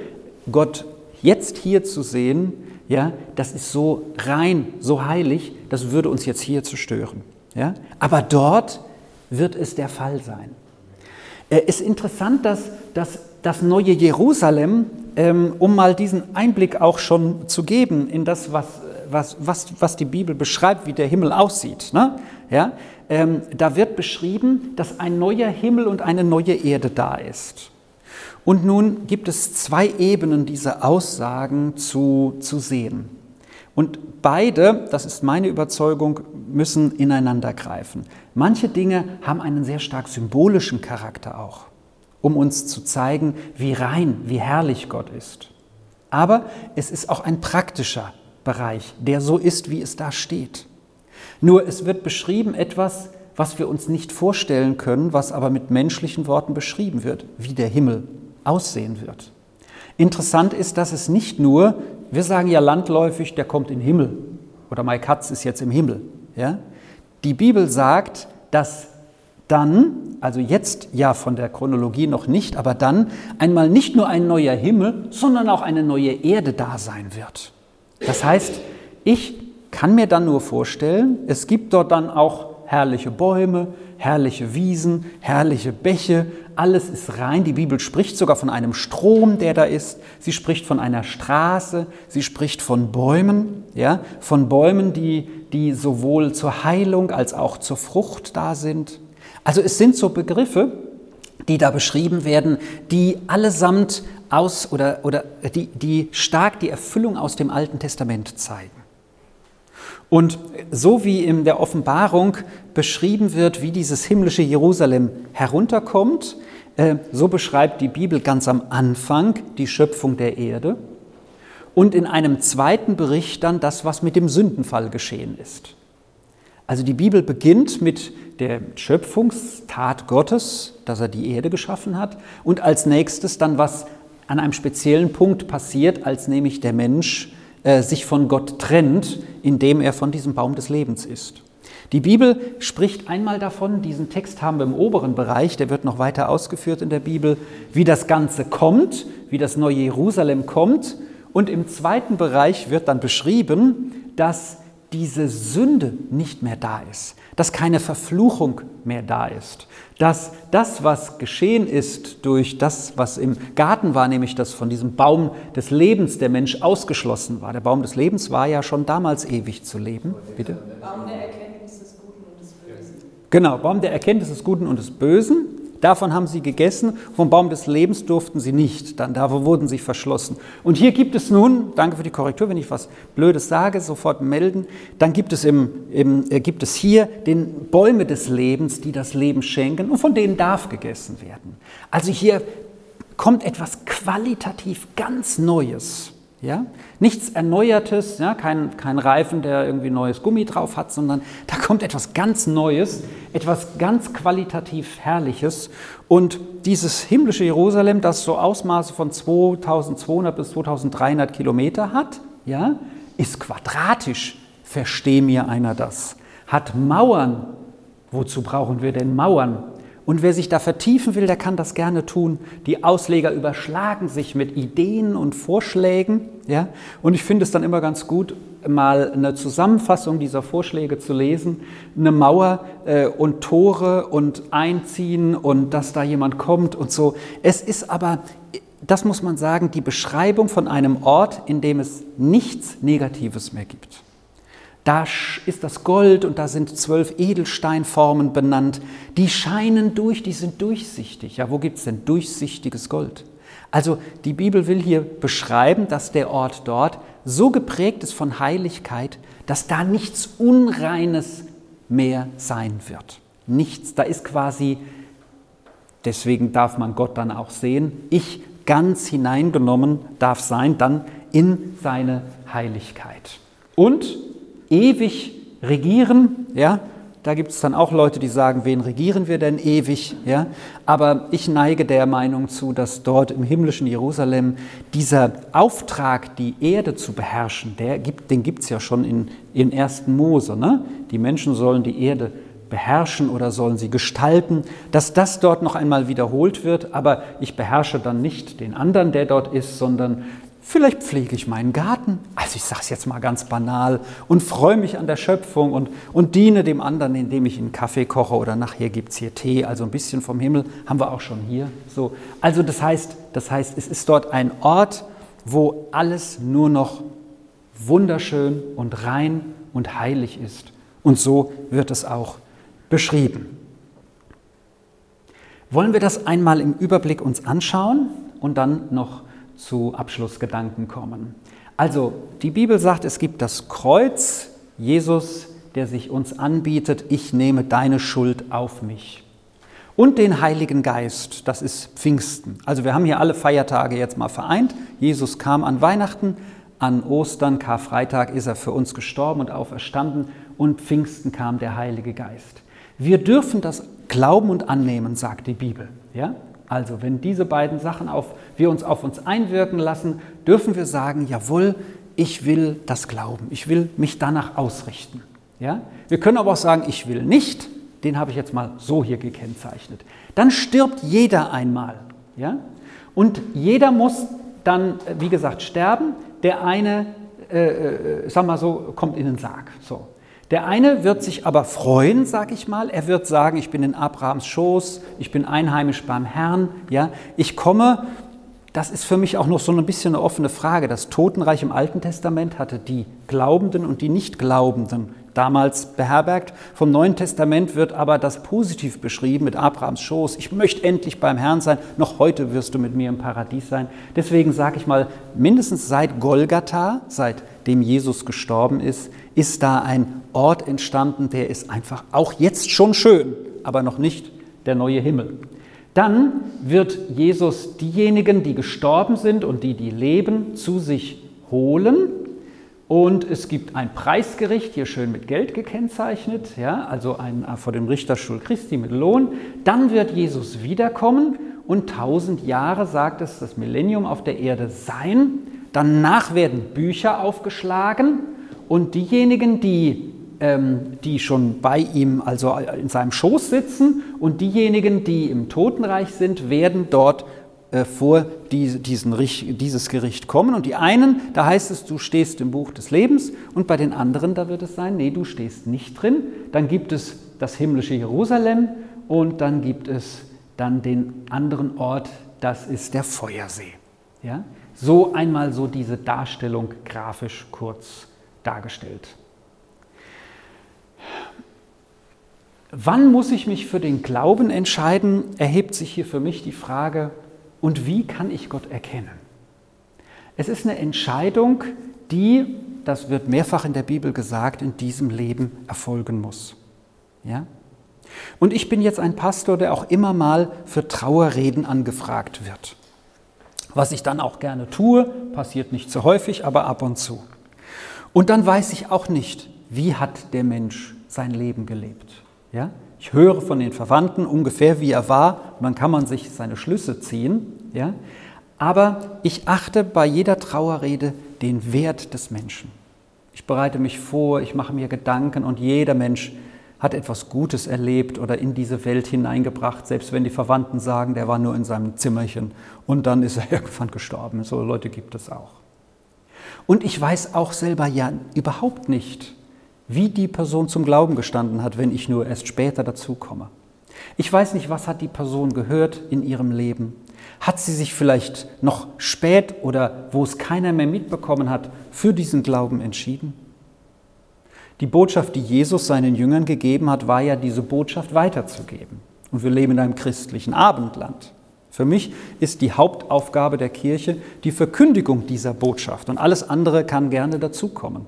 Gott jetzt hier zu sehen, ja, das ist so rein, so heilig, das würde uns jetzt hier zerstören. Ja? Aber dort wird es der Fall sein. Es äh, ist interessant, dass, dass das neue Jerusalem, um mal diesen Einblick auch schon zu geben in das, was was, was, was die Bibel beschreibt, wie der Himmel aussieht. Ne? Ja? Ähm, da wird beschrieben, dass ein neuer Himmel und eine neue Erde da ist. Und nun gibt es zwei Ebenen, diese Aussagen zu, zu sehen. Und beide, das ist meine Überzeugung, müssen ineinander greifen. Manche Dinge haben einen sehr stark symbolischen Charakter auch, um uns zu zeigen, wie rein, wie herrlich Gott ist. Aber es ist auch ein praktischer Bereich, der so ist, wie es da steht. Nur es wird beschrieben etwas, was wir uns nicht vorstellen können, was aber mit menschlichen Worten beschrieben wird, wie der Himmel aussehen wird. Interessant ist, dass es nicht nur, wir sagen ja landläufig, der kommt in den Himmel oder Mike Katz ist jetzt im Himmel. Ja? Die Bibel sagt, dass dann, also jetzt ja von der Chronologie noch nicht, aber dann einmal nicht nur ein neuer Himmel, sondern auch eine neue Erde da sein wird. Das heißt, ich kann mir dann nur vorstellen, es gibt dort dann auch herrliche Bäume, herrliche Wiesen, herrliche Bäche, alles ist rein. Die Bibel spricht sogar von einem Strom, der da ist. Sie spricht von einer Straße, sie spricht von Bäumen, ja, von Bäumen, die, die sowohl zur Heilung als auch zur Frucht da sind. Also es sind so Begriffe, die da beschrieben werden, die allesamt aus oder, oder die, die stark die Erfüllung aus dem Alten Testament zeigen. Und so wie in der Offenbarung beschrieben wird, wie dieses himmlische Jerusalem herunterkommt, äh, so beschreibt die Bibel ganz am Anfang die Schöpfung der Erde und in einem zweiten Bericht dann das, was mit dem Sündenfall geschehen ist. Also die Bibel beginnt mit der Schöpfungstat Gottes, dass er die Erde geschaffen hat, und als nächstes dann, was an einem speziellen Punkt passiert, als nämlich der Mensch äh, sich von Gott trennt, indem er von diesem Baum des Lebens isst. Die Bibel spricht einmal davon, diesen Text haben wir im oberen Bereich, der wird noch weiter ausgeführt in der Bibel, wie das Ganze kommt, wie das neue Jerusalem kommt. Und im zweiten Bereich wird dann beschrieben, dass diese Sünde nicht mehr da ist, dass keine Verfluchung mehr da ist, dass das, was geschehen ist durch das, was im Garten war, nämlich dass von diesem Baum des Lebens der Mensch ausgeschlossen war. Der Baum des Lebens war ja schon damals ewig zu leben. Bitte? Baum der Erkenntnis des Guten und des Bösen. Genau, Baum der Erkenntnis des Guten und des Bösen. Davon haben sie gegessen, vom Baum des Lebens durften sie nicht, dann da wurden sie verschlossen. Und hier gibt es nun, danke für die Korrektur, wenn ich was Blödes sage, sofort melden, dann gibt es, im, im, äh, gibt es hier den Bäume des Lebens, die das Leben schenken und von denen darf gegessen werden. Also hier kommt etwas qualitativ ganz Neues. Ja? Nichts Erneuertes, ja? Kein, kein Reifen, der irgendwie neues Gummi drauf hat, sondern da kommt etwas ganz Neues, etwas ganz qualitativ Herrliches. Und dieses himmlische Jerusalem, das so Ausmaße von 2200 bis 2300 Kilometer hat, ja, ist quadratisch. Versteh mir einer das. Hat Mauern. Wozu brauchen wir denn Mauern? Und wer sich da vertiefen will, der kann das gerne tun. Die Ausleger überschlagen sich mit Ideen und Vorschlägen. Ja? Und ich finde es dann immer ganz gut, mal eine Zusammenfassung dieser Vorschläge zu lesen. Eine Mauer äh, und Tore und Einziehen und dass da jemand kommt und so. Es ist aber, das muss man sagen, die Beschreibung von einem Ort, in dem es nichts Negatives mehr gibt. Da ist das Gold und da sind zwölf Edelsteinformen benannt. Die scheinen durch, die sind durchsichtig. Ja, wo gibt es denn durchsichtiges Gold? Also die Bibel will hier beschreiben, dass der Ort dort so geprägt ist von Heiligkeit, dass da nichts Unreines mehr sein wird. Nichts, da ist quasi, deswegen darf man Gott dann auch sehen, ich ganz hineingenommen darf sein, dann in seine Heiligkeit. Und ewig regieren, ja, da gibt es dann auch Leute, die sagen, wen regieren wir denn ewig? Ja? Aber ich neige der Meinung zu, dass dort im himmlischen Jerusalem dieser Auftrag, die Erde zu beherrschen, der gibt, den gibt es ja schon in, in 1. Mose. Ne? Die Menschen sollen die Erde beherrschen oder sollen sie gestalten, dass das dort noch einmal wiederholt wird. Aber ich beherrsche dann nicht den anderen, der dort ist, sondern Vielleicht pflege ich meinen Garten, also ich sage es jetzt mal ganz banal, und freue mich an der Schöpfung und, und diene dem anderen, indem ich einen Kaffee koche oder nachher gibt es hier Tee, also ein bisschen vom Himmel haben wir auch schon hier. So. Also das heißt, das heißt, es ist dort ein Ort, wo alles nur noch wunderschön und rein und heilig ist. Und so wird es auch beschrieben. Wollen wir das einmal im Überblick uns anschauen und dann noch zu Abschlussgedanken kommen. Also, die Bibel sagt, es gibt das Kreuz, Jesus, der sich uns anbietet, ich nehme deine Schuld auf mich. Und den Heiligen Geist, das ist Pfingsten. Also wir haben hier alle Feiertage jetzt mal vereint. Jesus kam an Weihnachten, an Ostern, Karfreitag ist er für uns gestorben und auferstanden und Pfingsten kam der Heilige Geist. Wir dürfen das glauben und annehmen, sagt die Bibel. Ja? Also wenn diese beiden Sachen auf, wir uns auf uns einwirken lassen, dürfen wir sagen, jawohl, ich will das glauben, ich will mich danach ausrichten. Ja? Wir können aber auch sagen, ich will nicht, den habe ich jetzt mal so hier gekennzeichnet. Dann stirbt jeder einmal. Ja? Und jeder muss dann, wie gesagt, sterben. Der eine, äh, äh, sag mal so, kommt in den Sarg. So. Der eine wird sich aber freuen, sag ich mal. Er wird sagen, ich bin in Abrahams Schoß, ich bin einheimisch beim Herrn, ja. Ich komme, das ist für mich auch noch so ein bisschen eine offene Frage. Das Totenreich im Alten Testament hatte die Glaubenden und die Nichtglaubenden damals beherbergt. Vom Neuen Testament wird aber das positiv beschrieben mit Abrahams Schoß. Ich möchte endlich beim Herrn sein. Noch heute wirst du mit mir im Paradies sein. Deswegen sage ich mal, mindestens seit Golgatha, seitdem Jesus gestorben ist, ist da ein Ort entstanden, der ist einfach auch jetzt schon schön, aber noch nicht der neue Himmel. Dann wird Jesus diejenigen, die gestorben sind und die, die leben, zu sich holen. Und es gibt ein Preisgericht, hier schön mit Geld gekennzeichnet, ja, also ein, äh, vor dem Richterstuhl Christi mit Lohn. Dann wird Jesus wiederkommen und tausend Jahre, sagt es, das Millennium auf der Erde sein. Danach werden Bücher aufgeschlagen und diejenigen, die ähm, die schon bei ihm, also in seinem Schoß sitzen, und diejenigen, die im Totenreich sind, werden dort äh, vor die, diesen, dieses Gericht kommen. Und die einen, da heißt es, du stehst im Buch des Lebens, und bei den anderen, da wird es sein, nee, du stehst nicht drin. Dann gibt es das himmlische Jerusalem und dann gibt es dann den anderen Ort, das ist der Feuersee. Ja? So einmal so diese Darstellung grafisch kurz dargestellt. Wann muss ich mich für den Glauben entscheiden, erhebt sich hier für mich die Frage, und wie kann ich Gott erkennen? Es ist eine Entscheidung, die, das wird mehrfach in der Bibel gesagt, in diesem Leben erfolgen muss. Ja? Und ich bin jetzt ein Pastor, der auch immer mal für Trauerreden angefragt wird. Was ich dann auch gerne tue, passiert nicht so häufig, aber ab und zu. Und dann weiß ich auch nicht, wie hat der Mensch sein Leben gelebt. Ja? Ich höre von den Verwandten ungefähr, wie er war, und dann kann man sich seine Schlüsse ziehen. Ja? Aber ich achte bei jeder Trauerrede den Wert des Menschen. Ich bereite mich vor, ich mache mir Gedanken und jeder Mensch hat etwas Gutes erlebt oder in diese Welt hineingebracht, selbst wenn die Verwandten sagen, der war nur in seinem Zimmerchen und dann ist er irgendwann gestorben. So Leute gibt es auch. Und ich weiß auch selber ja überhaupt nicht, wie die Person zum Glauben gestanden hat, wenn ich nur erst später dazukomme. Ich weiß nicht, was hat die Person gehört in ihrem Leben. Hat sie sich vielleicht noch spät oder wo es keiner mehr mitbekommen hat, für diesen Glauben entschieden? Die Botschaft, die Jesus seinen Jüngern gegeben hat, war ja diese Botschaft weiterzugeben. Und wir leben in einem christlichen Abendland. Für mich ist die Hauptaufgabe der Kirche die Verkündigung dieser Botschaft und alles andere kann gerne dazukommen.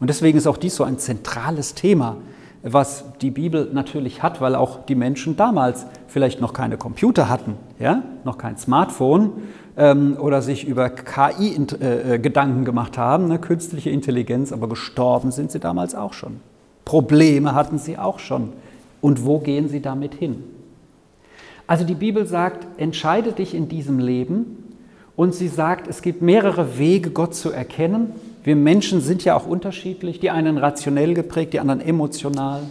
Und deswegen ist auch dies so ein zentrales Thema, was die Bibel natürlich hat, weil auch die Menschen damals vielleicht noch keine Computer hatten, ja? noch kein Smartphone ähm, oder sich über KI äh, äh, Gedanken gemacht haben, ne? künstliche Intelligenz, aber gestorben sind sie damals auch schon. Probleme hatten sie auch schon. Und wo gehen sie damit hin? Also die Bibel sagt, entscheide dich in diesem Leben und sie sagt, es gibt mehrere Wege, Gott zu erkennen. Wir Menschen sind ja auch unterschiedlich, die einen rationell geprägt, die anderen emotional.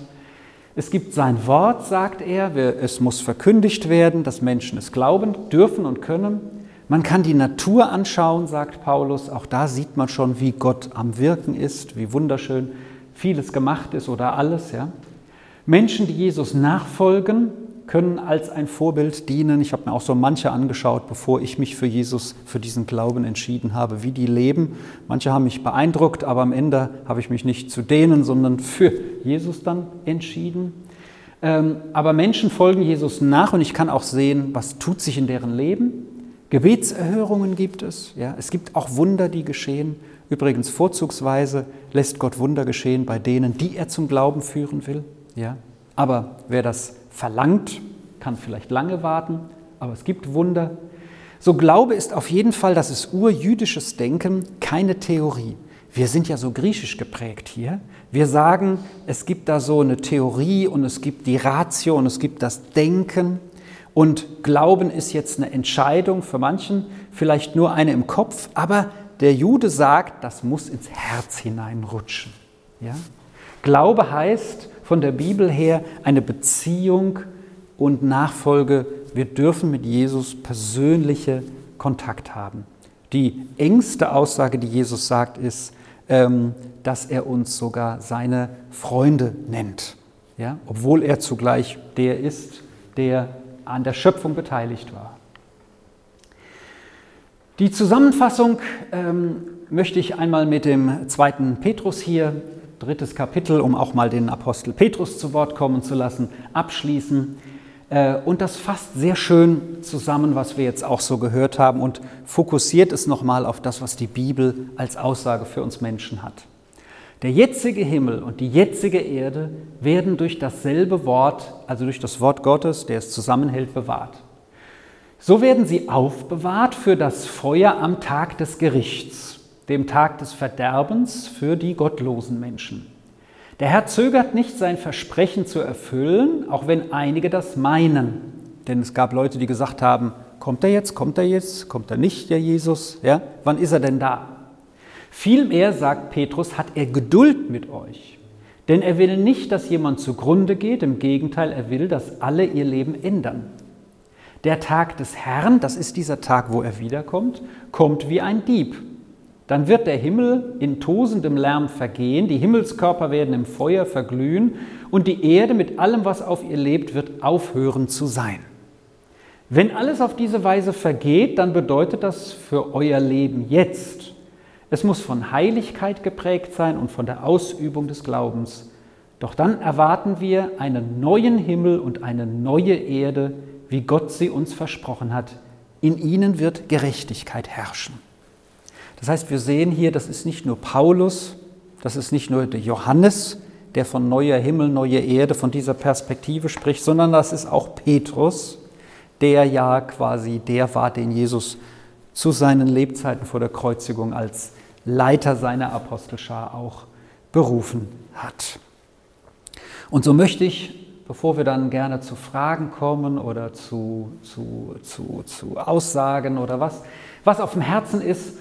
Es gibt sein Wort, sagt er, es muss verkündigt werden, dass Menschen es glauben dürfen und können. Man kann die Natur anschauen, sagt Paulus. Auch da sieht man schon, wie Gott am Wirken ist, wie wunderschön vieles gemacht ist oder alles. Ja. Menschen, die Jesus nachfolgen, können als ein Vorbild dienen. Ich habe mir auch so manche angeschaut, bevor ich mich für Jesus, für diesen Glauben entschieden habe, wie die leben. Manche haben mich beeindruckt, aber am Ende habe ich mich nicht zu denen, sondern für Jesus dann entschieden. Ähm, aber Menschen folgen Jesus nach und ich kann auch sehen, was tut sich in deren Leben. Gebetserhörungen gibt es. Ja, es gibt auch Wunder, die geschehen. Übrigens vorzugsweise lässt Gott Wunder geschehen bei denen, die er zum Glauben führen will. Ja, aber wer das verlangt, kann vielleicht lange warten, aber es gibt Wunder. So Glaube ist auf jeden Fall, das ist urjüdisches Denken, keine Theorie. Wir sind ja so griechisch geprägt hier. Wir sagen, es gibt da so eine Theorie und es gibt die Ratio und es gibt das Denken. Und Glauben ist jetzt eine Entscheidung für manchen, vielleicht nur eine im Kopf, aber der Jude sagt, das muss ins Herz hineinrutschen. Ja? Glaube heißt, von der Bibel her eine Beziehung und Nachfolge. Wir dürfen mit Jesus persönliche Kontakt haben. Die engste Aussage, die Jesus sagt, ist, ähm, dass er uns sogar seine Freunde nennt, ja? obwohl er zugleich der ist, der an der Schöpfung beteiligt war. Die Zusammenfassung ähm, möchte ich einmal mit dem zweiten Petrus hier drittes Kapitel, um auch mal den Apostel Petrus zu Wort kommen zu lassen, abschließen. Äh, und das fasst sehr schön zusammen, was wir jetzt auch so gehört haben und fokussiert es nochmal auf das, was die Bibel als Aussage für uns Menschen hat. Der jetzige Himmel und die jetzige Erde werden durch dasselbe Wort, also durch das Wort Gottes, der es zusammenhält, bewahrt. So werden sie aufbewahrt für das Feuer am Tag des Gerichts dem Tag des Verderbens für die gottlosen Menschen. Der Herr zögert nicht, sein Versprechen zu erfüllen, auch wenn einige das meinen. Denn es gab Leute, die gesagt haben, kommt er jetzt, kommt er jetzt, kommt er nicht, der Jesus? Ja? Wann ist er denn da? Vielmehr, sagt Petrus, hat er Geduld mit euch, Denn er will nicht, dass jemand zugrunde geht, im Gegenteil, er will, dass alle ihr Leben ändern. Der Tag des Herrn, das ist dieser Tag, wo er wiederkommt, kommt wie ein Dieb. Dann wird der Himmel in tosendem Lärm vergehen, die Himmelskörper werden im Feuer verglühen und die Erde mit allem, was auf ihr lebt, wird aufhören zu sein. Wenn alles auf diese Weise vergeht, dann bedeutet das für euer Leben jetzt, es muss von Heiligkeit geprägt sein und von der Ausübung des Glaubens. Doch dann erwarten wir einen neuen Himmel und eine neue Erde, wie Gott sie uns versprochen hat. In ihnen wird Gerechtigkeit herrschen. Das heißt, wir sehen hier, das ist nicht nur Paulus, das ist nicht nur der Johannes, der von neuer Himmel, neue Erde, von dieser Perspektive spricht, sondern das ist auch Petrus, der ja quasi der war, den Jesus zu seinen Lebzeiten vor der Kreuzigung als Leiter seiner Apostelschar auch berufen hat. Und so möchte ich, bevor wir dann gerne zu Fragen kommen oder zu, zu, zu, zu Aussagen oder was, was auf dem Herzen ist,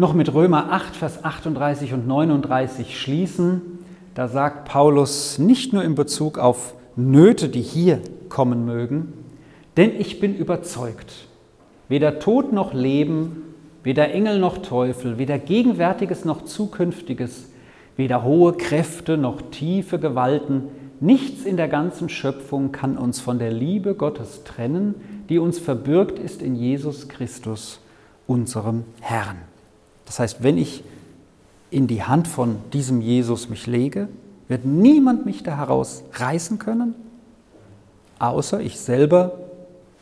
noch mit Römer 8, Vers 38 und 39 schließen. Da sagt Paulus nicht nur in Bezug auf Nöte, die hier kommen mögen, denn ich bin überzeugt, weder Tod noch Leben, weder Engel noch Teufel, weder Gegenwärtiges noch Zukünftiges, weder hohe Kräfte noch tiefe Gewalten, nichts in der ganzen Schöpfung kann uns von der Liebe Gottes trennen, die uns verbürgt ist in Jesus Christus, unserem Herrn. Das heißt, wenn ich in die Hand von diesem Jesus mich lege, wird niemand mich da heraus reißen können, außer ich selber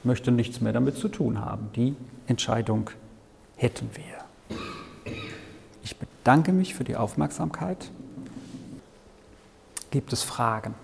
möchte nichts mehr damit zu tun haben. Die Entscheidung hätten wir. Ich bedanke mich für die Aufmerksamkeit. Gibt es Fragen?